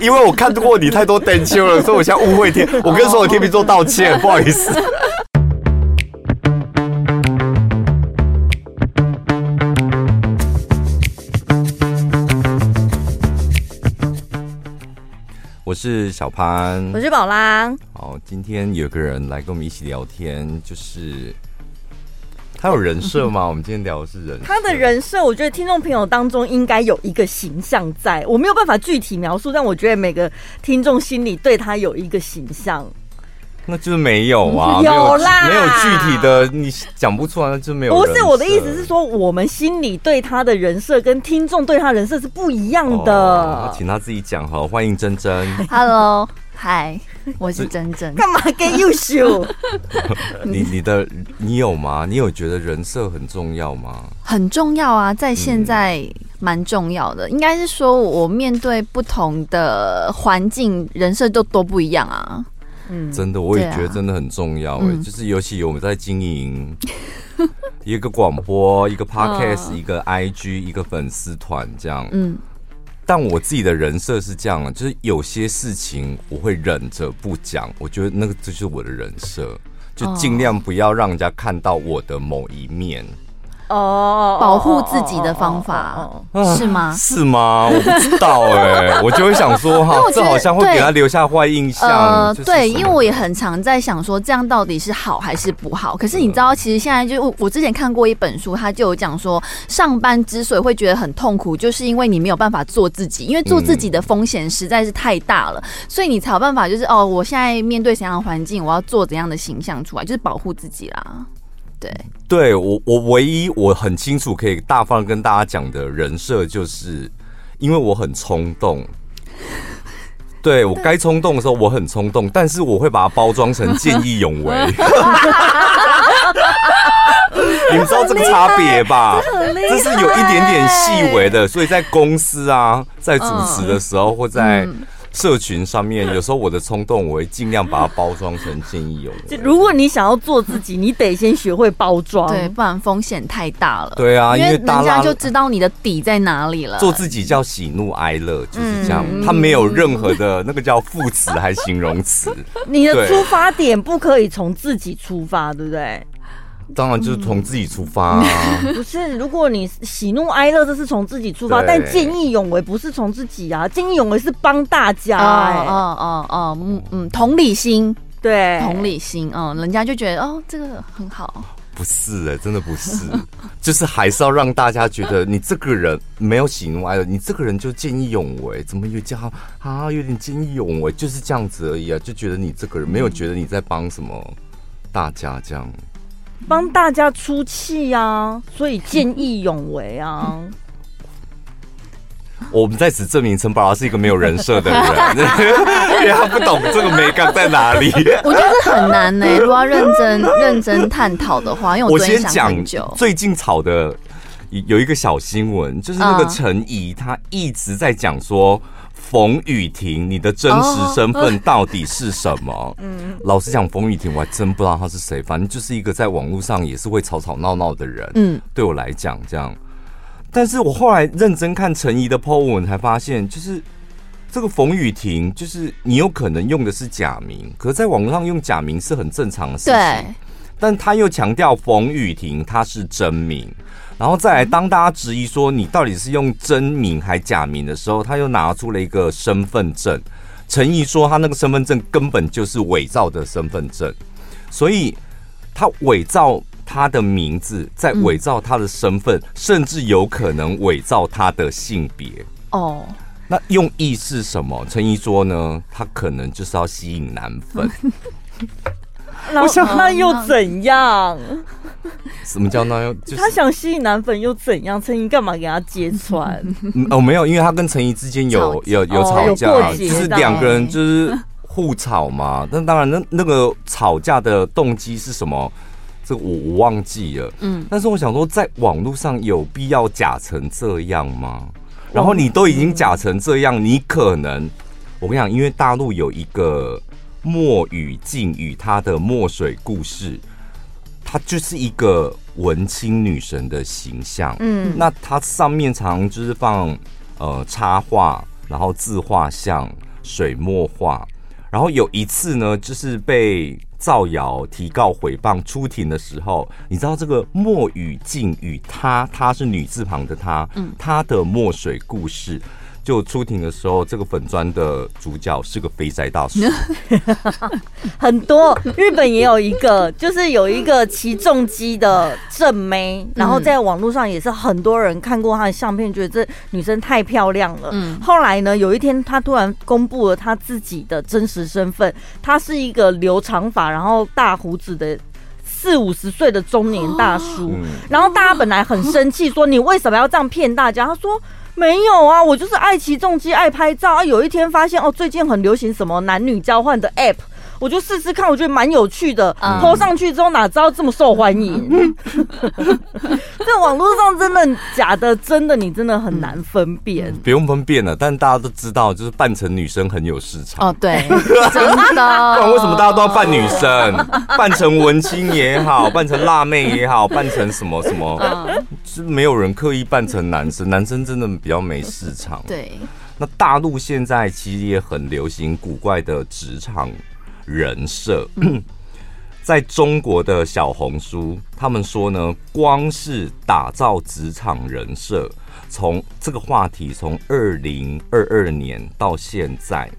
因为我看过你太多灯秋了，所以我现在误会天，我跟所有天秤座道歉，不好意思。我是小潘，我是宝拉。好，今天有个人来跟我们一起聊天，就是他有人设吗？我们今天聊的是人。他的人设，我觉得听众朋友当中应该有一个形象在，我没有办法具体描述，但我觉得每个听众心里对他有一个形象。那就是没有啊，有啦，没有具体的，你讲不出来，那就没有。不是我的意思是说，我们心里对他的人设跟听众对他人设是不一样的。哦、请他自己讲好，欢迎珍珍。Hello，嗨，我是真正。干嘛跟优秀？你你的你有吗？你有觉得人设很重要吗？很重要啊，在现在蛮重要的。嗯、应该是说，我面对不同的环境，人设都都不一样啊。嗯，真的，我也觉得真的很重要哎、欸，啊、就是尤其我们在经营 一个广播、一个 podcast、一个 IG、一个粉丝团这样。嗯，但我自己的人设是这样啊，就是有些事情我会忍着不讲，我觉得那个就是我的人设，就尽量不要让人家看到我的某一面。哦，保护自己的方法是吗？是吗？我不知道哎，我就会想说哈，这好像会给他留下坏印象。呃，对，因为我也很常在想说，这样到底是好还是不好？可是你知道，其实现在就我之前看过一本书，他就有讲说，上班之所以会觉得很痛苦，就是因为你没有办法做自己，因为做自己的风险实在是太大了，所以你才有办法就是哦，我现在面对怎样的环境，我要做怎样的形象出来，就是保护自己啦。对，对我我唯一我很清楚可以大方跟大家讲的人设，就是因为我很冲动。对，我该冲动的时候我很冲动，但是我会把它包装成见义勇为。你们知道这个差别吧？这是有一点点细微的，所以在公司啊，在主持的时候或在。社群上面，有时候我的冲动，我会尽量把它包装成见义勇为。如果你想要做自己，你得先学会包装，对，不然风险太大了。对啊，因为人家就知道你的底在哪里了。做自己叫喜怒哀乐，就是这样，它没有任何的那个叫副词还是形容词。你的出发点不可以从自己出发，对不对？当然就是从自己出发啊！不是，如果你喜怒哀乐，这是从自己出发，但见义勇为不是从自己啊！见义勇为是帮大家，哎，哦哦哦，嗯嗯，同理心，对，同理心，嗯，人家就觉得哦，这个很好。不是哎，真的不是，就是还是要让大家觉得你这个人没有喜怒哀乐，你这个人就见义勇为，怎么有这样啊？有点见义勇为，就是这样子而已啊！就觉得你这个人没有觉得你在帮什么大家这样。帮大家出气啊，所以见义勇为啊。我们在此证明陈宝拉是一个没有人设的人，因为他不懂这个美感在哪里。我觉得很难呢、欸，如果要认真认真探讨的话，因为我，我先讲最近炒的有一个小新闻，就是那个陈怡，他一直在讲说。冯雨婷，你的真实身份到底是什么？嗯，老实讲，冯雨婷我还真不知道她是谁，反正就是一个在网络上也是会吵吵闹闹的人。嗯，对我来讲这样，但是我后来认真看陈怡的 po 文，才发现就是这个冯雨婷，就是你有可能用的是假名，可是在网络上用假名是很正常的事情。对，但他又强调冯雨婷她是真名。然后再来，当大家质疑说你到底是用真名还假名的时候，他又拿出了一个身份证。陈毅说他那个身份证根本就是伪造的身份证，所以他伪造他的名字，在伪造他的身份，甚至有可能伪造他的性别。哦，那用意是什么？陈怡说呢，他可能就是要吸引男粉。我想那又怎样？什么叫那又？他想吸引男粉又怎样？陈怡干嘛给他揭穿？哦，没有，因为他跟陈怡之间有有有吵架，就是两个人就是互吵嘛。但当然，那那个吵架的动机是什么？这个我我忘记了。嗯，但是我想说，在网络上有必要假成这样吗？然后你都已经假成这样，你可能我跟你讲，因为大陆有一个。墨雨静与她的墨水故事，她就是一个文青女神的形象。嗯，那她上面常常就是放呃插画，然后自画像，水墨画。然后有一次呢，就是被造谣、提告、诽谤出庭的时候，你知道这个墨雨静与她，她是女字旁的她，嗯，她的墨水故事。就出庭的时候，这个粉砖的主角是个肥宅大叔。很多日本也有一个，就是有一个骑重机的正妹，然后在网络上也是很多人看过她的相片，觉得这女生太漂亮了。嗯后来呢，有一天她突然公布了她自己的真实身份，她是一个留长发然后大胡子的四五十岁的中年大叔。然后大家本来很生气，说你为什么要这样骗大家？他说。没有啊，我就是爱骑重机，爱拍照啊。有一天发现哦，最近很流行什么男女交换的 App。我就试试看，我觉得蛮有趣的。拖上去之后，哪知道这么受欢迎？在网络上真的假的，真的你真的很难分辨。不用分辨了，但大家都知道，就是扮成女生很有市场。哦，对，真的。不然为什么大家都要扮女生？扮成文青也好，扮成辣妹也好，扮成什么什么，是没有人刻意扮成男生。男生真的比较没市场。对。那大陆现在其实也很流行古怪的职场。人设，在中国的小红书，他们说呢，光是打造职场人设，从这个话题从二零二二年到现在，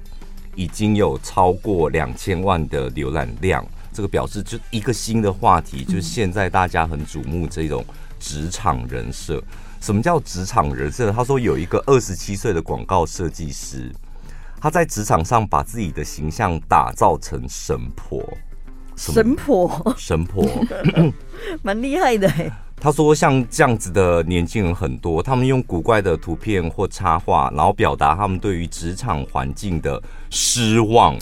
已经有超过两千万的浏览量。这个表示就一个新的话题，就是现在大家很瞩目这种职场人设。什么叫职场人设？他说有一个二十七岁的广告设计师。他在职场上把自己的形象打造成神婆，神婆，神婆，蛮厉害的。他说，像这样子的年轻人很多，他们用古怪的图片或插画，然后表达他们对于职场环境的失望。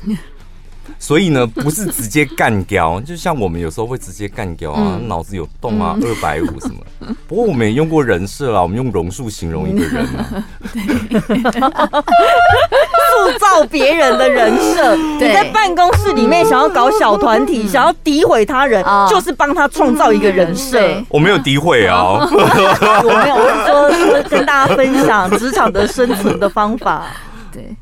所以呢，不是直接干掉，就像我们有时候会直接干掉啊，脑、嗯、子有洞啊，二百五什么。不过我们也用过人设啦，我们用榕树形容一个人啊，塑造别人的人设。你在办公室里面想要搞小团体，想要诋毁他人，就是帮他创造一个人设。我没有诋毁啊，我没有，我是说跟大家分享职场的生存的方法。对。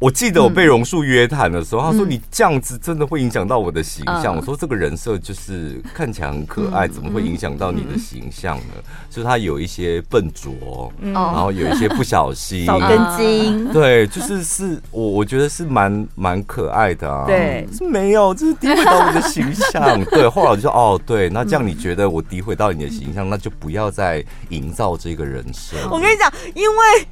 我记得我被榕树约谈的时候，他说：“你这样子真的会影响到我的形象。”我说：“这个人设就是看起来很可爱，怎么会影响到你的形象呢？”就是他有一些笨拙，然后有一些不小心，少根筋。对，就是是我我觉得是蛮蛮可爱的啊。对，是没有，这是诋毁到我的形象。对，后来我就说：“哦，对，那这样你觉得我诋毁到你的形象，那就不要再营造这个人设。”我跟你讲，因为。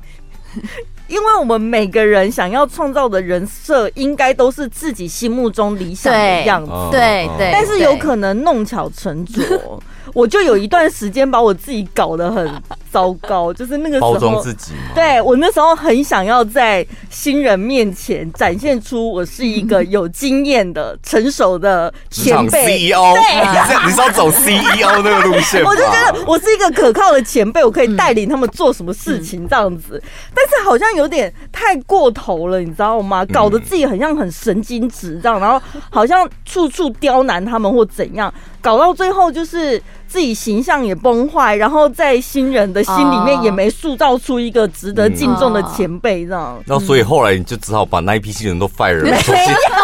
因为我们每个人想要创造的人设，应该都是自己心目中理想的样子，对对。但是有可能弄巧成拙。我就有一段时间把我自己搞得很糟糕，就是那个时候，包装自己。对，我那时候很想要在新人面前展现出我是一个有经验的、成熟的前辈。CEO，对，你是要走 CEO 那个路线。我就觉得我是一个可靠的前辈，我可以带领他们做什么事情这样子。但是好像有点太过头了，你知道吗？搞得自己很像很神经质这样，然后好像处处刁难他们或怎样，搞到最后就是。自己形象也崩坏，然后在新人的心里面也没塑造出一个值得敬重的前辈，这样。那所以后来你就只好把那一批新人都 fire 了，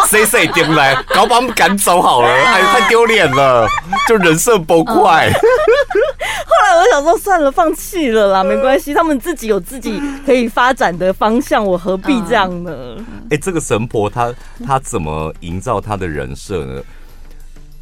谁谁进来，搞把他们赶走好了，哎，太丢脸了，就人设崩坏。后来我想说，算了，放弃了啦，没关系，他们自己有自己可以发展的方向，我何必这样呢？哎，这个神婆她她怎么营造她的人设呢？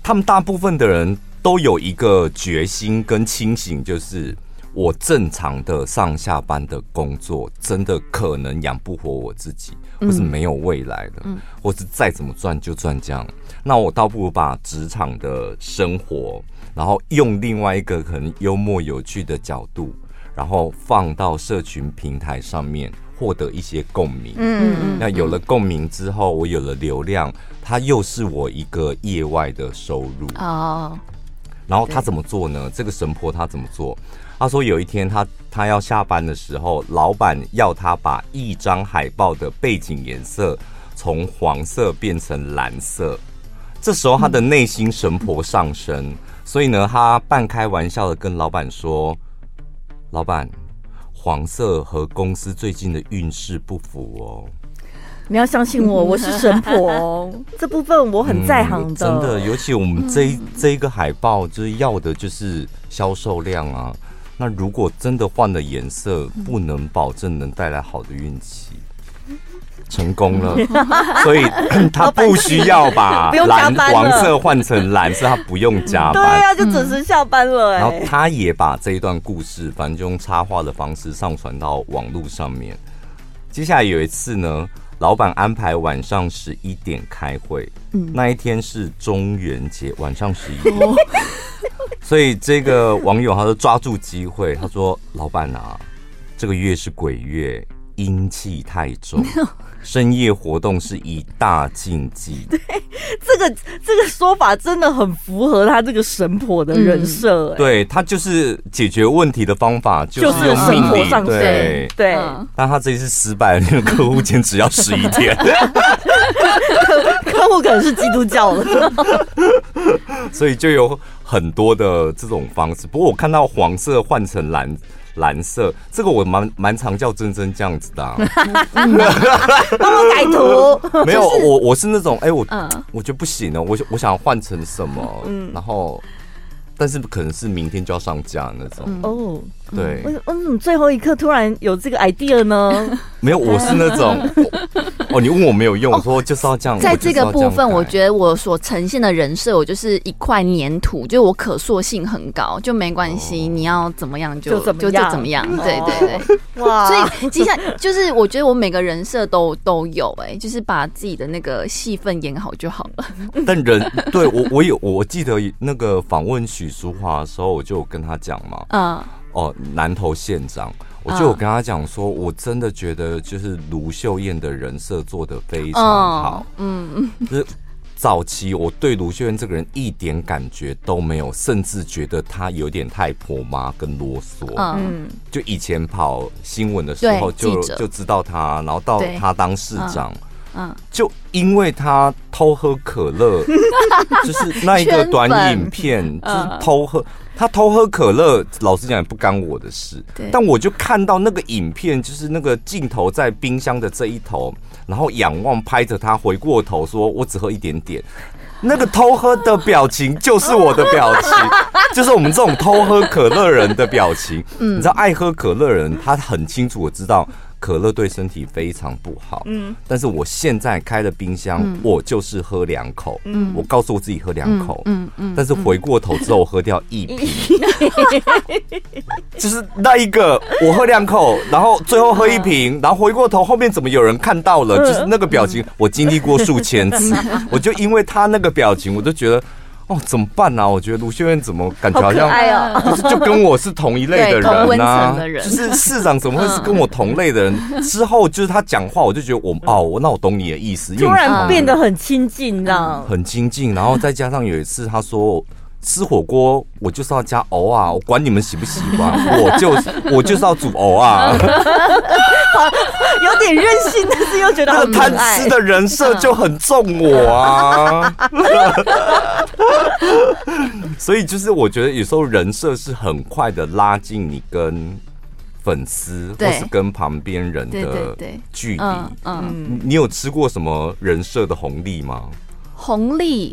他们大部分的人。都有一个决心跟清醒，就是我正常的上下班的工作，真的可能养不活我自己，或是没有未来的，或是再怎么赚就赚这样。那我倒不如把职场的生活，然后用另外一个可能幽默有趣的角度，然后放到社群平台上面，获得一些共鸣。嗯，那有了共鸣之后，我有了流量，它又是我一个业外的收入。哦。然后他怎么做呢？这个神婆他怎么做？他说有一天他他要下班的时候，老板要他把一张海报的背景颜色从黄色变成蓝色。这时候他的内心神婆上身，所以呢，他半开玩笑的跟老板说：“老板，黄色和公司最近的运势不符哦。”你要相信我，我是神婆哦，这部分我很在行的。嗯、真的，尤其我们这一这一个海报，就是要的就是销售量啊。那如果真的换了颜色，不能保证能带来好的运气。成功了，所以他不需要把蓝黄色换成蓝色，他不用加班。对啊，就准时下班了。然后他也把这一段故事，反正就用插画的方式上传到网络上面。接下来有一次呢，老板安排晚上十一点开会，嗯，那一天是中元节，晚上十一点，所以这个网友他就抓住机会，他说：“老板啊，这个月是鬼月，阴气太重。”深夜活动是一大禁忌。对，这个这个说法真的很符合他这个神婆的人设。欸。对，他就是解决问题的方法就是用命令。上对对，但他这一次失败了，那个客户坚持要十一天。客 客户可能是基督教的，所以就有很多的这种方式。不过我看到黄色换成蓝。蓝色，这个我蛮蛮常叫珍珍这样子的、啊，帮我改图。没有，我我是那种，哎、欸，我、嗯、我觉得不行了，我我想要换成什么，嗯，然后。但是可能是明天就要上架那种。哦，对，我我怎么最后一刻突然有这个 idea 呢？没有，我是那种 哦，你问我没有用，我说就是要这样。在这个部分，我觉得我所呈现的人设，我就是一块粘土，就我可塑性很高，就没关系，你要怎么样就就就怎么样，对对对，哇！所以接下来就是我觉得我每个人设都都有，哎，就是把自己的那个戏份演好就好了。但人对我我有我记得那个访问许。淑华的时候，我就有跟他讲嘛，嗯，哦，南投县长，我就有跟他讲说，我真的觉得就是卢秀燕的人设做得非常好，嗯，就是早期我对卢秀燕这个人一点感觉都没有，甚至觉得她有点太婆妈跟啰嗦，嗯，就以前跑新闻的时候就就知道她，然后到她当市长。嗯，就因为他偷喝可乐，就是那一个短影片，就是偷喝，他偷喝可乐，老实讲也不干我的事。对，但我就看到那个影片，就是那个镜头在冰箱的这一头，然后仰望拍着他，回过头说：“我只喝一点点。” 那个偷喝的表情就是我的表情，就是我们这种偷喝可乐人的表情。嗯，你知道，爱喝可乐人，他很清楚，我知道。可乐对身体非常不好，嗯，但是我现在开了冰箱，嗯、我就是喝两口，嗯，我告诉我自己喝两口，嗯嗯，嗯，但是回过头之后我喝掉一瓶，嗯、就是那一个我喝两口，然后最后喝一瓶，然后回过头后面怎么有人看到了，就是那个表情，我经历过数千次，我就因为他那个表情，我就觉得。哦，怎么办呢、啊？我觉得卢秀燕怎么感觉好像就是就跟我是同一类的人呢、啊？就是市长怎么会是跟我同类的人？之后就是他讲话，我就觉得我哦，那我懂你的意思，突然变得很亲近，你知道很亲近。然后再加上有一次他说。吃火锅，我就是要加藕啊！我管你们喜不喜欢，我就我就是要煮藕啊！有点任性，但是又觉得很贪吃的人设就很重我啊！所以就是我觉得有时候人设是很快的拉近你跟粉丝或是跟旁边人的距离。嗯，你有吃过什么人设的红利吗？红利，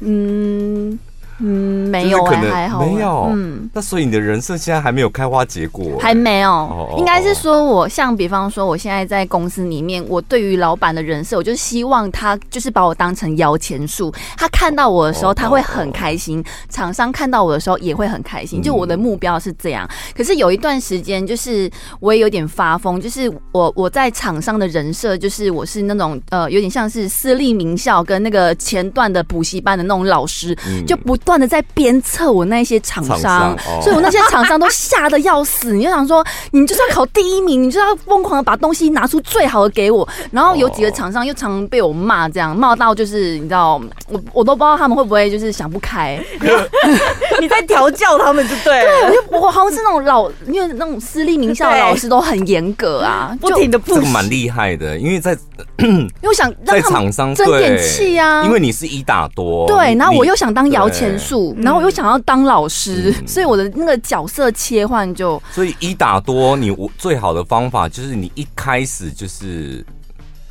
嗯。嗯，没有哎、欸，还好没有。嗯，那所以你的人设现在还没有开花结果、欸，还没有。应该是说，我像比方说，我现在在公司里面，我对于老板的人设，我就希望他就是把我当成摇钱树。他看到我的时候，他会很开心；厂商看到我的时候，也会很开心。就我的目标是这样。可是有一段时间，就是我也有点发疯，就是我我在厂商的人设，就是我是那种呃，有点像是私立名校跟那个前段的补习班的那种老师，就不。断的在鞭策我那些厂商，所以我那些厂商都吓得要死。你就想说，你就是要考第一名，你就要疯狂的把东西拿出最好的给我。然后有几个厂商又常被我骂，这样骂到就是你知道，我我都不知道他们会不会就是想不开。你在调教他们就对了。对，我好像是那种老，因为那种私立名校的老师都很严格啊，不停的不。这个蛮厉害的，因为在 又想让厂商争点气啊，因为你是一打多，对，然后我又想当摇钱树，然后我又想要当老师，嗯、所以我的那个角色切换就，所以一打多，你最好的方法就是你一开始就是。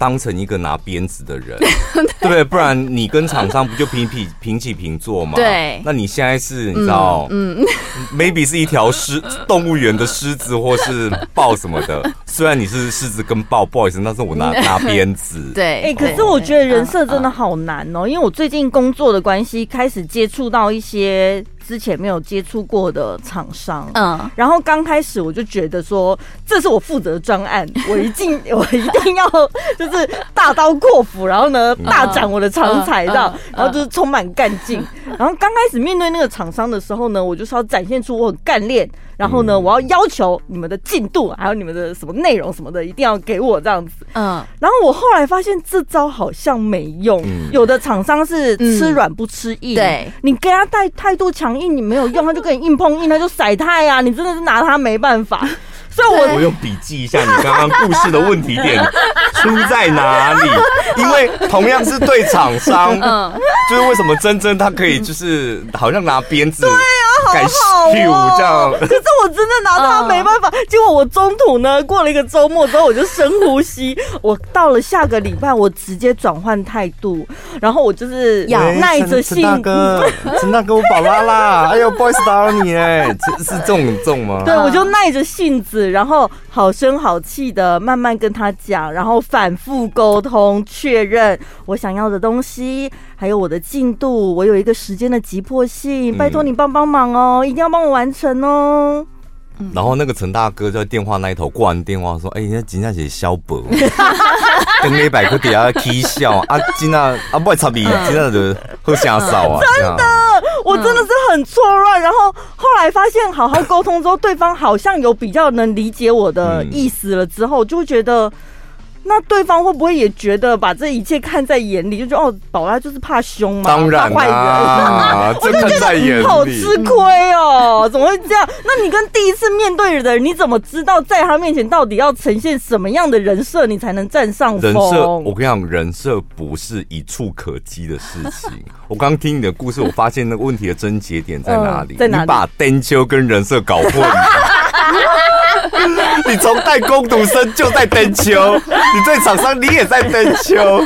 当成一个拿鞭子的人，对不对？不然你跟厂商不就平平平起平坐吗？对。那你现在是你知道，嗯，嗯，maybe 是一条狮动物园的狮子，或是豹什么的。虽然你是狮子跟豹，不好意思，但是我拿拿鞭子。对。哎、欸，可是我觉得人设真的好难哦、喔，因为我最近工作的关系，开始接触到一些。之前没有接触过的厂商，嗯，然后刚开始我就觉得说，这是我负责的专案，我一定我一定要 就是大刀阔斧，然后呢大展我的长才，这样，然后就是充满干劲。然后刚开始面对那个厂商的时候呢，我就是要展现出我很干练。然后呢，我要要求你们的进度，还有你们的什么内容什么的，一定要给我这样子。嗯。然后我后来发现这招好像没用。嗯。有的厂商是吃软不吃硬。对。你跟他带态度强硬，你没有用，他就跟你硬碰硬，他就甩态啊！你真的是拿他没办法。所以我我用笔记一下你刚刚故事的问题点 出在哪里？因为同样是对厂商，嗯，就是为什么珍珍她可以就是好像拿鞭子。对好好哦，这样。可是我真的拿他没办法。结果我中途呢，过了一个周末之后，我就深呼吸。我到了下个礼拜，我直接转换态度，然后我就是耐着性子。陈大哥，陈大哥，我宝拉啦！哎呦，不好意思打扰你哎，是这种重吗？对，我就耐着性子，然后好声好气的慢慢跟他讲，然后反复沟通确认我想要的东西。还有我的进度，我有一个时间的急迫性，拜托你帮帮忙哦，一定要帮我完成哦。然后那个陈大哥在电话那一头挂完电话说：“哎，人家今天是小宝，跟那百块底下起笑啊，今天啊不会差别，今天就会瞎骚啊。”真的，我真的是很错乱。然后后来发现，好好沟通之后，对方好像有比较能理解我的意思了，之后就会觉得。那对方会不会也觉得把这一切看在眼里，就觉得哦，宝拉就是怕凶嘛，当然坏、啊、人，我就觉得好吃亏哦，怎么会这样？那你跟第一次面对的人，你怎么知道在他面前到底要呈现什么样的人设，你才能占上风？人设，我跟你讲，人设不是一触可及的事情。我刚听你的故事，我发现那个问题的症结点在哪里？呃、在哪里？你把灯秋跟人设搞混。你从代工读生就在登秋，你在厂商你也在登秋，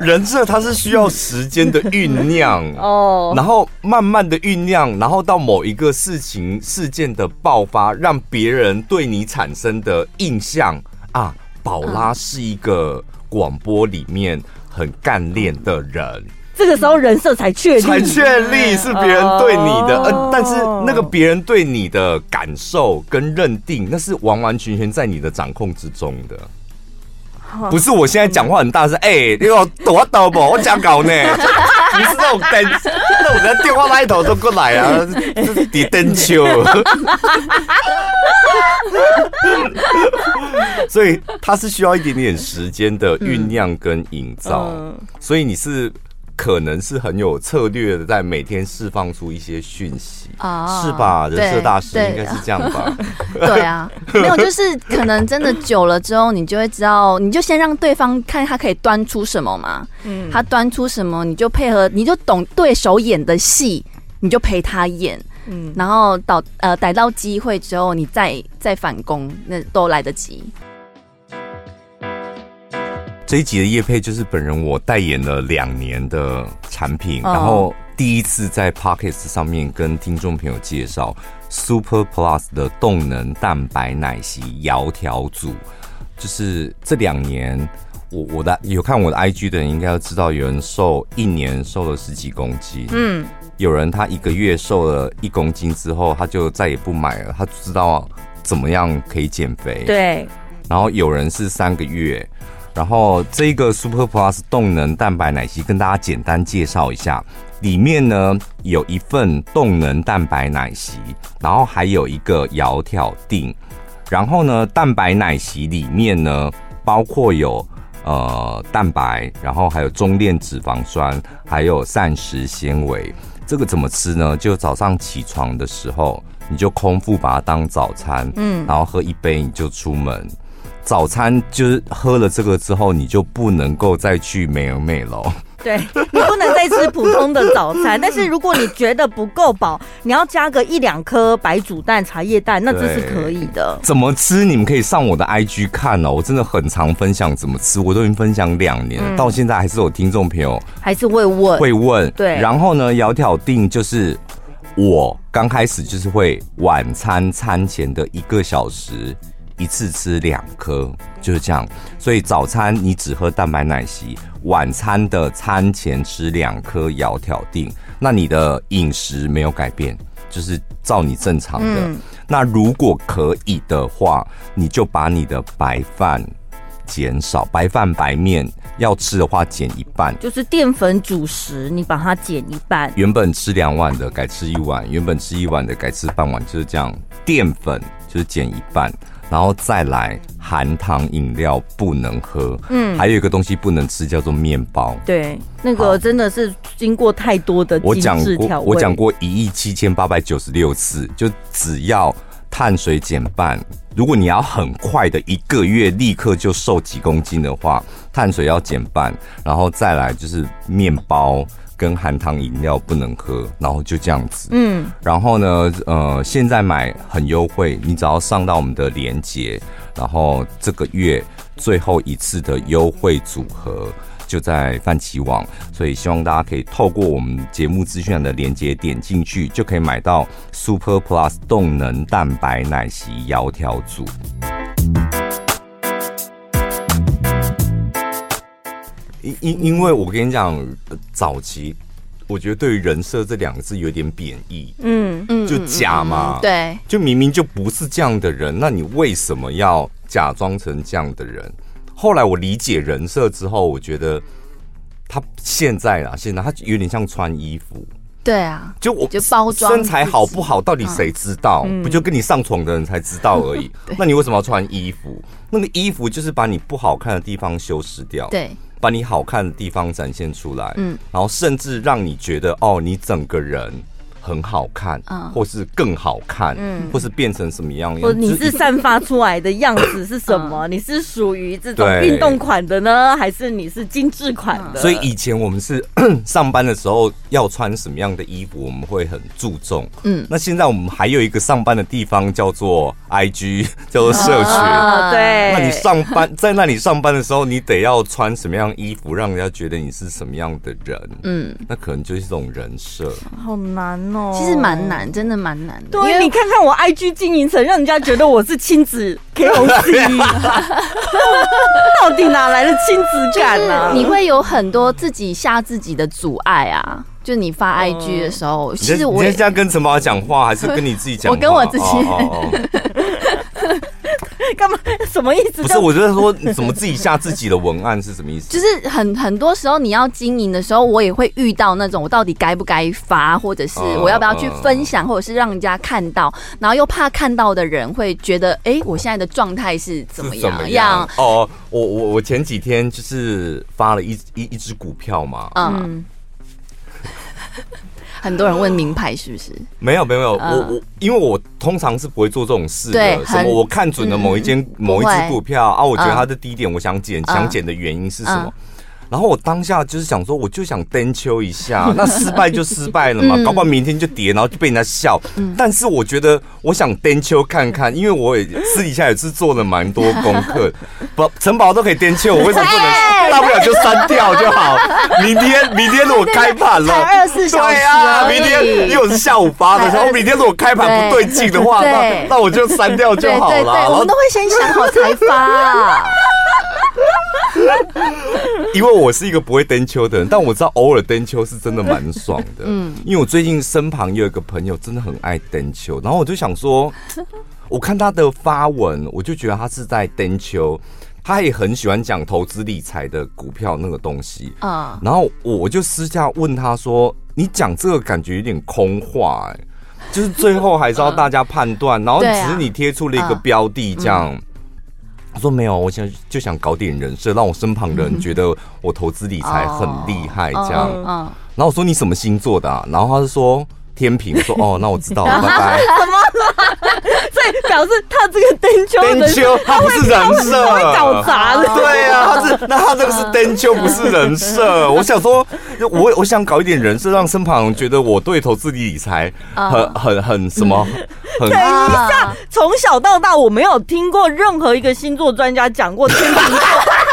人设它是需要时间的酝酿 哦，然后慢慢的酝酿，然后到某一个事情事件的爆发，让别人对你产生的印象啊，宝拉是一个广播里面很干练的人。这个时候人设才确立，才确立是别人对你的，呃，但是那个别人对你的感受跟认定，那是完完全全在你的掌控之中的，不是我现在讲话很大声，哎、欸，你要躲到不？我讲搞呢，你是那种灯，那我在电话那一头都过来啊，这是底灯球，所以它是需要一点点时间的酝酿跟营造，所以你是。可能是很有策略的，在每天释放出一些讯息，oh, 是吧？人设大师应该是这样吧？对啊，没有，就是可能真的久了之后，你就会知道，你就先让对方看他可以端出什么嘛。嗯，他端出什么，你就配合，你就懂对手演的戏，你就陪他演。嗯，然后到呃逮到机会之后，你再再反攻，那都来得及。这一集的叶配就是本人我代言了两年的产品，然后第一次在 Podcast 上面跟听众朋友介绍 Super Plus 的动能蛋白奶昔窈窕组，就是这两年我我的有看我的 IG 的人应该要知道，有人瘦一年瘦了十几公斤，嗯，有人他一个月瘦了一公斤之后，他就再也不买了，他知道怎么样可以减肥，对，然后有人是三个月。然后这个 Super Plus 动能蛋白奶昔跟大家简单介绍一下，里面呢有一份动能蛋白奶昔，然后还有一个窈窕定，然后呢蛋白奶昔里面呢包括有呃蛋白，然后还有中链脂肪酸，还有膳食纤维。这个怎么吃呢？就早上起床的时候，你就空腹把它当早餐，嗯，然后喝一杯你就出门。早餐就是喝了这个之后，你就不能够再去美而美了。对，你不能再吃普通的早餐。但是如果你觉得不够饱，你要加个一两颗白煮蛋、茶叶蛋，那这是可以的。怎么吃？你们可以上我的 IG 看哦，我真的很常分享怎么吃，我都已经分享两年了，嗯、到现在还是有听众朋友还是会问，会问。对，然后呢，窈窕定就是我刚开始就是会晚餐餐前的一个小时。一次吃两颗，就是这样。所以早餐你只喝蛋白奶昔，晚餐的餐前吃两颗窈窕定，那你的饮食没有改变，就是照你正常的。嗯、那如果可以的话，你就把你的白饭减少，白饭白面要吃的话减一半，就是淀粉主食，你把它减一半。原本吃两碗的改吃一碗，原本吃一碗的改吃半碗，就是这样。淀粉就是减一半。然后再来，含糖饮料不能喝。嗯，还有一个东西不能吃，叫做面包。对，那个真的是经过太多的我讲过。我讲过一亿七千八百九十六次，就只要碳水减半。如果你要很快的一个月立刻就瘦几公斤的话，碳水要减半，然后再来就是面包。跟含糖饮料不能喝，然后就这样子。嗯，然后呢，呃，现在买很优惠，你只要上到我们的链接，然后这个月最后一次的优惠组合就在泛起网，所以希望大家可以透过我们节目资讯的链接点进去，就可以买到 Super Plus 动能蛋白奶昔窈窕组。因因因为我跟你讲，早期我觉得对于人设这两个字有点贬义，嗯嗯，就假嘛，对，就明明就不是这样的人，那你为什么要假装成这样的人？后来我理解人设之后，我觉得他现在啊，现在他有点像穿衣服，对啊，就我就包装身材好不好，到底谁知道？不就跟你上床的人才知道而已。那你为什么要穿衣服？那个衣服就是把你不好看的地方修饰掉，对。把你好看的地方展现出来，嗯，然后甚至让你觉得哦，你整个人很好看，嗯，或是更好看，嗯，或是变成什么样？或你是散发出来的样子是什么？你是属于这种运动款的呢，还是你是精致款的？所以以前我们是 上班的时候要穿什么样的衣服，我们会很注重，嗯。那现在我们还有一个上班的地方叫做 IG，叫做社群，对。那你上班 在那里上班的时候，你得要穿什么样衣服，让人家觉得你是什么样的人？嗯，那可能就是这种人设，好难。其实蛮难，真的蛮难的。对，因为你看看我 IG 经营层，让人家觉得我是亲子 KOC，到底哪来的亲子感呢？你会有很多自己吓自己的阻碍啊！就你发 IG 的时候，其实我现在跟陈宝讲话，还是跟你自己讲？我跟我自己。干嘛？什么意思？不是，我觉得说你怎么自己下自己的文案是什么意思？就是很很多时候你要经营的时候，我也会遇到那种我到底该不该发，或者是我要不要去分享，或者是让人家看到，然后又怕看到的人会觉得，哎，我现在的状态是怎么样？怎么样？哦，我我我前几天就是发了一一一只股票嘛，嗯。很多人问名牌是不是？没有没有没有，我我因为我通常是不会做这种事的。什么？我看准了某一间某一只股票啊，我觉得它的低点，我想减，想减的原因是什么？然后我当下就是想说，我就想登秋一下，那失败就失败了嘛，搞不好明天就跌，然后就被人家笑。但是我觉得我想登秋看看，因为我也私底下也是做了蛮多功课。不，城堡都可以登秋，我为什么不能？大不了就删掉就好。明天明天如果开盘了，二十四小时，对啊，明天因为我是下午发的然后，明天如果开盘不对劲的话，那那我就删掉就好了。我们都会先想好才发。因为我是一个不会登秋的人，但我知道偶尔登秋是真的蛮爽的。嗯，因为我最近身旁有一个朋友真的很爱登秋，然后我就想说，我看他的发文，我就觉得他是在登秋，他也很喜欢讲投资理财的股票那个东西啊。然后我就私下问他说：“你讲这个感觉有点空话，哎，就是最后还是要大家判断，然后 只是你贴出了一个标的这样。”他说没有，我想就想搞点人设，让我身旁的人觉得我投资理财很厉害，这样。然后我说你什么星座的啊？然后他就说天平，说 哦，那我知道了，拜拜。怎么了？所以表示他这个灯球，灯球他不是人设，他会搞砸的。对啊，他是那他这个是灯球，不是人设。我想说，我我想搞一点人设，让身旁觉得我对投资理财很很很什么。很等一下，从小到大我没有听过任何一个星座专家讲过天秤座，天秤座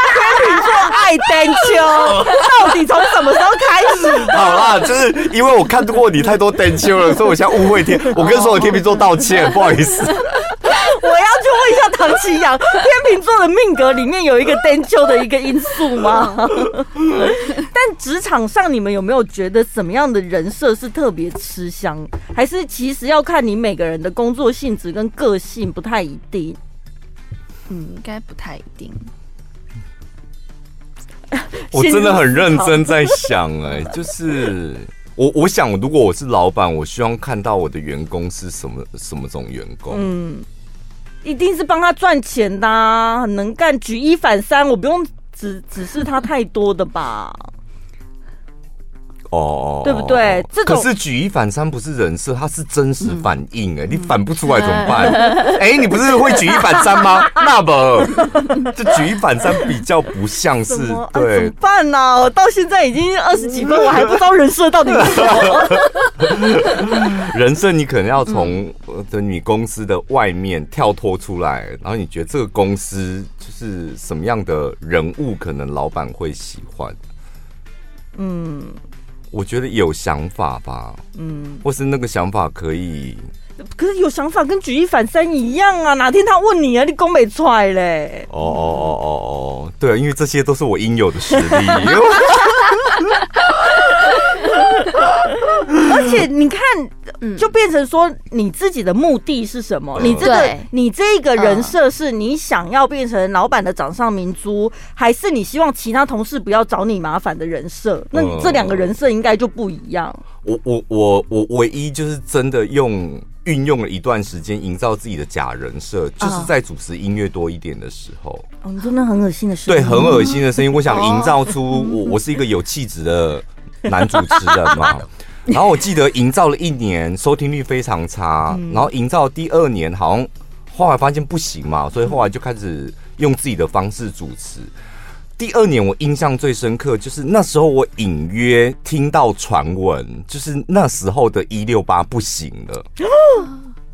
爱灯球，到底从什么时候开始？好啦，就是因为我看过你太多灯球了，所以我现在误会天，我跟所有天秤座道歉，不好意思。我要去问一下唐奇阳，天秤座的命格里面有一个单丘的一个因素吗？但职场上你们有没有觉得什么样的人设是特别吃香？还是其实要看你每个人的工作性质跟个性不太一定？嗯，应该不太一定。我真的很认真在想，哎，就是我我想，如果我是老板，我希望看到我的员工是什么什么种员工？嗯。一定是帮他赚钱的，啊，很能干，举一反三，我不用指指示他太多的吧？哦，对不对？这可是举一反三不是人设，它是真实反应哎，嗯、你反不出来怎么办？哎、欸，你不是会举一反三吗？那么这举一反三比较不像是对，啊、怎么办呢、啊？我到现在已经二十几分，我还不知道人设到底是什么。人设你可能要从的你公司的外面跳脱出来，然后你觉得这个公司就是什么样的人物，可能老板会喜欢？嗯。我觉得有想法吧，嗯，或是那个想法可以，可是有想法跟举一反三一样啊！哪天他问你啊，你宫没出来嘞？哦哦哦哦哦，对啊，因为这些都是我应有的实力。而且你看，就变成说你自己的目的是什么？你这个你这个人设是你想要变成老板的掌上明珠，还是你希望其他同事不要找你麻烦的人设？那这两个人设应该就不一样。我我我我唯一就是真的用运用了一段时间营造自己的假人设，就是在主持音乐多一点的时候。哦，你真的很恶心的声音，对，很恶心的声音。我想营造出 我我是一个有气质的男主持人嘛。然后我记得营造了一年，收听率非常差。然后营造第二年，好像后来发现不行嘛，所以后来就开始用自己的方式主持。第二年我印象最深刻，就是那时候我隐约听到传闻，就是那时候的一六八不行了。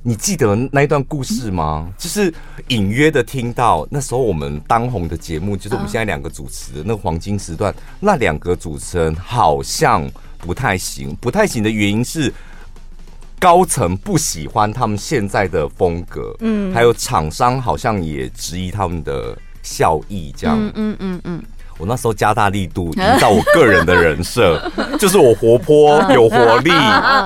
你记得那一段故事吗？就是隐约的听到那时候我们当红的节目，就是我们现在两个主持的那个黄金时段，那两个主持人好像。不太行，不太行的原因是高层不喜欢他们现在的风格，嗯，还有厂商好像也质疑他们的效益，这样，嗯嗯嗯嗯。我那时候加大力度 营造我个人的人设，就是我活泼 有活力，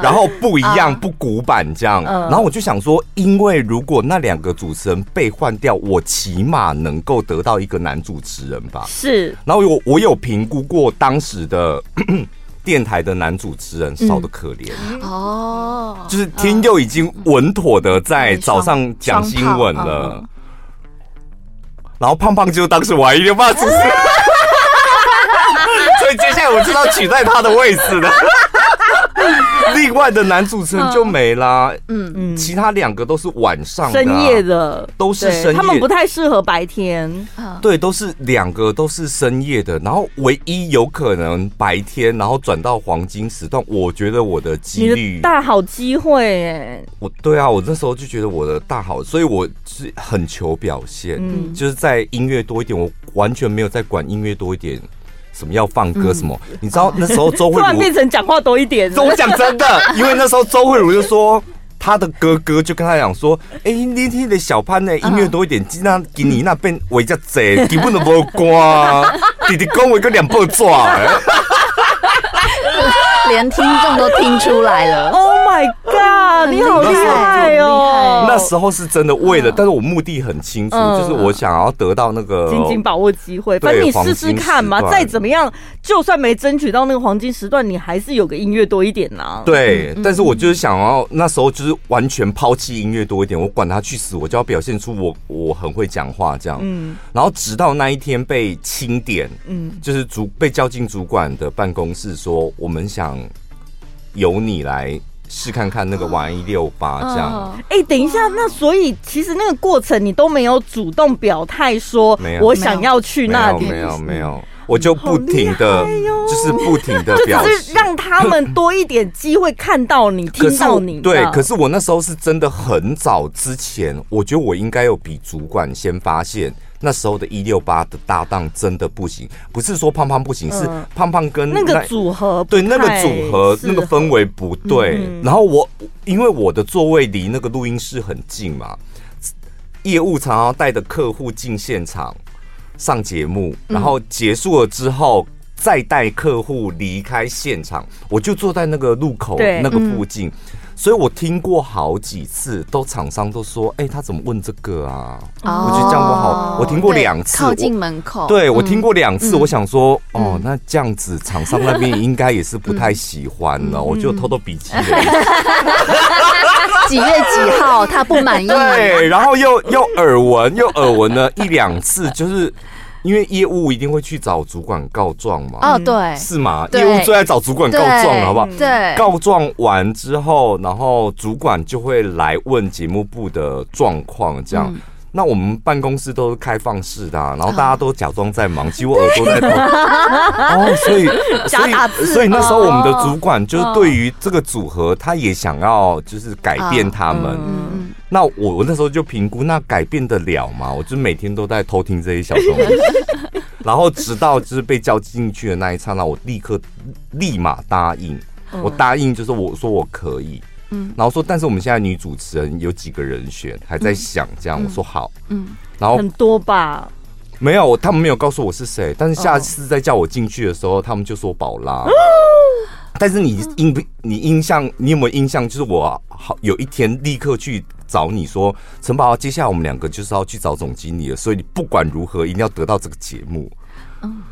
然后不一样不古板这样。然后我就想说，因为如果那两个主持人被换掉，我起码能够得到一个男主持人吧。是。然后我我有评估过当时的。电台的男主持人少的可怜。哦，就是天佑已经稳妥的在早上讲新闻了，然后胖胖就当时我还有办法主持，所以接下来我知道取代他的位置了。另外的男主持人就没啦，嗯。嗯，其他两个都是晚上、啊、深夜的，都是深夜，他们不太适合白天。对，都是两个都是深夜的，然后唯一有可能白天，然后转到黄金时段，我觉得我的几率。大好机会哎。我对啊，我那时候就觉得我的大好，所以我是很求表现，嗯，就是在音乐多一点，我完全没有在管音乐多一点。什么要放歌什么？嗯、你知道那时候周慧茹 变成讲话多一点。我讲真的，因为那时候周慧茹就说，他的哥哥就跟他讲说：“哎、欸，你听的小潘呢，音乐多一点，今天给你那边围着贼，基本都不会关。弟弟讲我一个两百抓。”连听众都听出来了！Oh my god，你好厉害哦！那时候是真的为了，但是我目的很清楚，就是我想要得到那个紧紧把握机会。反正你试试看嘛，再怎么样，就算没争取到那个黄金时段，你还是有个音乐多一点呐。对，但是我就是想要那时候就是完全抛弃音乐多一点，我管他去死，我就要表现出我我很会讲话这样。嗯，然后直到那一天被清点，嗯，就是主被叫进主管的办公室说，我们想。由你来试看看那个玩一六八这样。哎、欸，等一下，那所以其实那个过程你都没有主动表态说，我想要去那里，没有没有。我就不停的，就是不停的表示，就是让他们多一点机会看到你、听到你。对，可是我那时候是真的很早之前，我觉得我应该有比主管先发现，那时候的一六八的搭档真的不行，不是说胖胖不行，是胖胖跟那个组合对那个组合那个氛围不对。然后我因为我的座位离那个录音室很近嘛，业务常常带着客户进现场。上节目，然后结束了之后，再带客户离开现场，我就坐在那个路口那个附近，所以我听过好几次，都厂商都说，哎，他怎么问这个啊？我觉得这样不好。我听过两次，靠近门口。对，我听过两次，我想说，哦，那这样子厂商那边应该也是不太喜欢了，我就偷偷笔记了。几月几号他不满意？对，然后又又耳闻，又耳闻了一两次，就是。因为业务一定会去找主管告状嘛？哦，对，是吗？业务最爱找主管告状，好不好？对，告状完之后，然后主管就会来问节目部的状况，这样。那我们办公室都是开放式的，然后大家都假装在忙，其实我耳朵在痛。哦，所以 所以所以那时候我们的主管就是对于这个组合，他也想要就是改变他们。那我我那时候就评估，那改变得了吗？我就每天都在偷听这些小东西，然后直到就是被叫进去的那一刹那，我立刻立马答应。我答应就是我说我可以。嗯，然后说，但是我们现在女主持人有几个人选，还在想这样。嗯、我说好，嗯，然后很多吧？没有，他们没有告诉我是谁。但是下次再叫我进去的时候，他们就说宝拉。哦、但是你印不你印象，你有没有印象？就是我好有一天立刻去找你说，陈宝，接下来我们两个就是要去找总经理了，所以你不管如何一定要得到这个节目。嗯。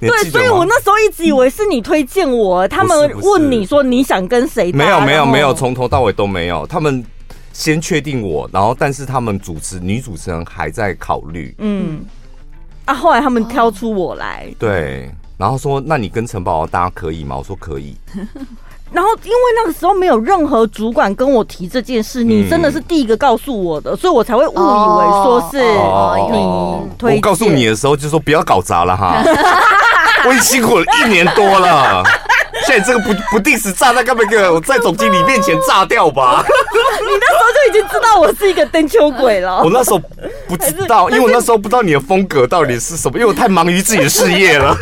对，所以我那时候一直以为是你推荐我，他们问你说你想跟谁？没有没有没有，从头到尾都没有。他们先确定我，然后但是他们主持女主持人还在考虑。嗯，啊，后来他们挑出我来，对，然后说那你跟陈宝搭可以吗？我说可以。然后，因为那个时候没有任何主管跟我提这件事，你真的是第一个告诉我的，所以我才会误以为说是你推荐。我告诉你的时候就说不要搞砸了哈，我已经辛苦了一年多了，现在这个不不定时炸弹干嘛给我在总经理面前炸掉吧？你那时候就已经知道我是一个灯球鬼了。我那时候不知道，因为我那时候不知道你的风格到底是什么，因为我太忙于自己的事业了。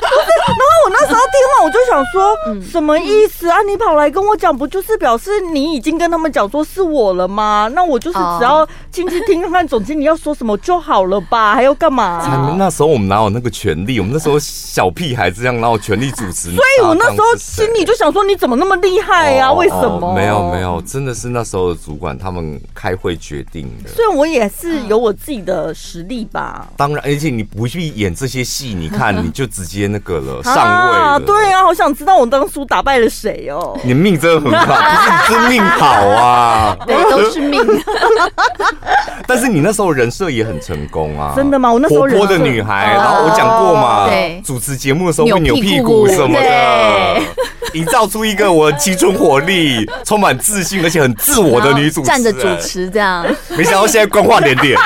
然后我那时候听完，我就想说，什么意思啊？你跑来跟我讲，不就是表示你已经跟他们讲说是我了吗？那我就是只要进去听看总经理要说什么就好了吧？还要干嘛？那时候我们哪有那个权利？我们那时候小屁孩子这样，哪有权利主持？所以我那时候心里就想说，你怎么那么厉害呀？为什么？没有没有，真的是那时候的主管他们开会决定的。所以我也是有我自己的实力吧。当然，而且你不去演这些戏，你看 你就直接那个了，上。啊，对啊，好想知道我当初打败了谁哦！你命真的很好，不是你真命好啊！对，都是命。但是你那时候人设也很成功啊！真的吗？我那时候活泼的女孩，然后我讲过嘛，主持节目的时候会扭屁股什么的，营造出一个我青春活力、充满自信而且很自我的女主持，站着主持这样。没想到现在官话连连。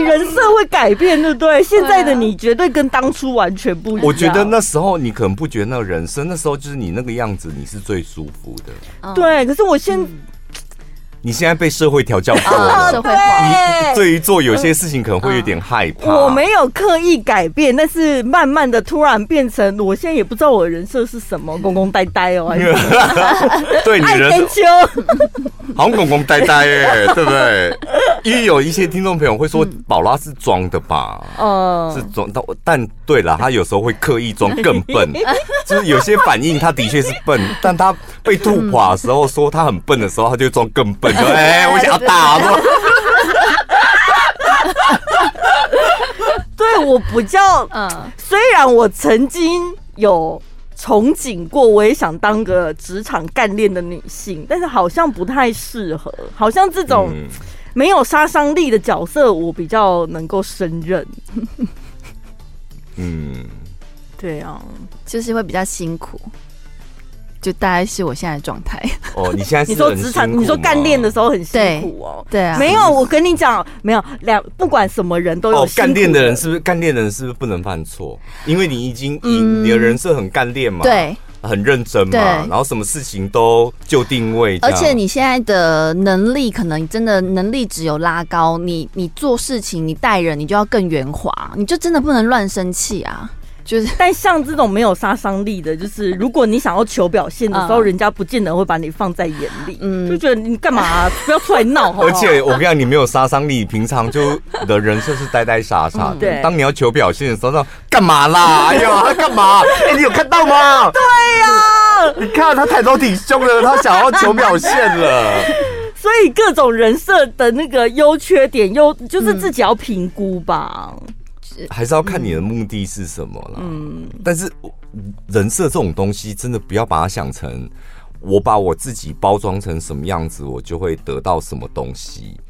人设会改变，对不对？现在的你绝对跟当初完全不一样。我觉得那时候你可能不觉得那个人设，那时候就是你那个样子，你是最舒服的。对，可是我现你现在被社会调教过了，社会化。你对于做有些事情可能会有点害怕。我没有刻意改变，但是慢慢的突然变成，我现在也不知道我的人设是什么，公公呆呆哦，对，你人 好像公公呆呆耶，对不对？因为有一些听众朋友会说，宝拉是装的吧？嗯，是装，但但对了，他有时候会刻意装更笨，就是有些反应他的确是笨，但他被吐垮的时候说他很笨的时候，他就装更笨，就哎，我想要打我。对，我比较，嗯，虽然我曾经有憧憬过，我也想当个职场干练的女性，但是好像不太适合，好像这种。没有杀伤力的角色，我比较能够胜任。嗯，对啊，就是会比较辛苦。就大概是我现在的状态哦。你现在是你说职场，你说干练的时候很辛苦哦。对，对啊，没有，我跟你讲，没有两，不管什么人都有。干练的人是不是干练的人是不是不能犯错？因为你已经，嗯、你的人设很干练嘛，对，很认真嘛，然后什么事情都就定位。而且你现在的能力可能真的能力只有拉高，你你做事情，你带人，你就要更圆滑，你就真的不能乱生气啊。就是，但像这种没有杀伤力的，就是如果你想要求表现的时候，嗯、人家不见得会把你放在眼里，嗯，就觉得你干嘛、啊、不要出来闹。而且我跟你讲，你没有杀伤力，平常就的人设是呆呆傻傻的。当你要求表现的时候，说干嘛啦？哎呀，他干嘛？哎、欸，你有看到吗？对呀、啊，你看他抬头挺胸的，他想要求表现了。所以各种人设的那个优缺点，优就是自己要评估吧。嗯还是要看你的目的是什么了。嗯，但是人设这种东西，真的不要把它想成我把我自己包装成什么样子，我就会得到什么东西。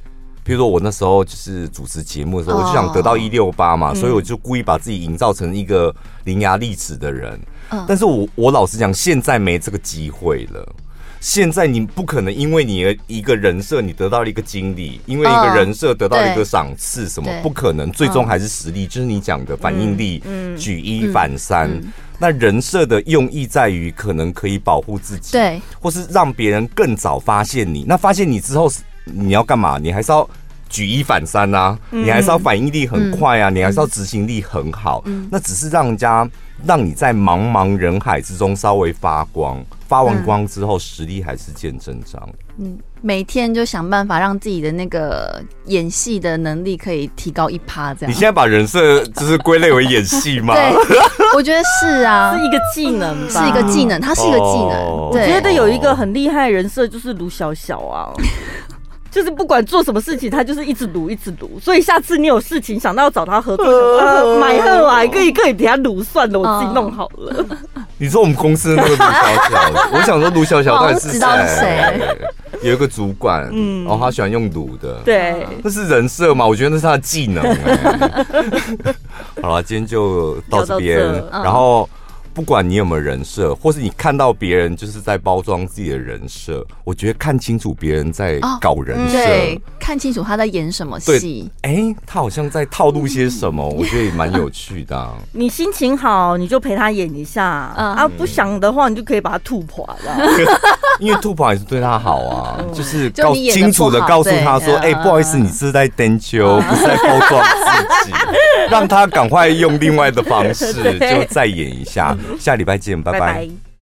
比如说我那时候就是主持节目的时候，我就想得到一六八嘛，所以我就故意把自己营造成一个伶牙俐齿的人。但是我我老实讲，现在没这个机会了。现在你不可能因为你的一个人设，你得到了一个经历，因为一个人设得到了一个赏赐，什么不可能？最终还是实力，就是你讲的反应力，举一反三。那人设的用意在于，可能可以保护自己，对，或是让别人更早发现你。那发现你之后，你要干嘛？你还是要举一反三啊，你还是要反应力很快啊，你还是要执行力很好。那只是让人家让你在茫茫人海之中稍微发光。发完光之后，实力还是见真章。嗯，每天就想办法让自己的那个演戏的能力可以提高一趴，这样。你现在把人设就是归类为演戏吗？对，我觉得是啊，是一个技能，是一个技能，它是一个技能。我觉得有一个很厉害的人设就是卢小小啊。就是不管做什么事情，他就是一直撸，一直撸。所以下次你有事情想到要找他合作，买喝啊，可以可以给他撸算了，我自己弄好了。你说我们公司那个卢小小，我想说卢小小到底是谁？有一个主管，嗯，然后他喜欢用卤的，对，那是人设嘛？我觉得那是他的技能。好了，今天就到这边，然后。不管你有没有人设，或是你看到别人就是在包装自己的人设，我觉得看清楚别人在搞人设，对，看清楚他在演什么戏。哎，他好像在套路些什么，我觉得也蛮有趣的。你心情好，你就陪他演一下啊；不想的话，你就可以把他吐垮了。因为吐垮也是对他好啊，就是告清楚的告诉他说：“哎，不好意思，你是在登秋，不是在包装自己，让他赶快用另外的方式就再演一下。”下礼拜见，拜拜。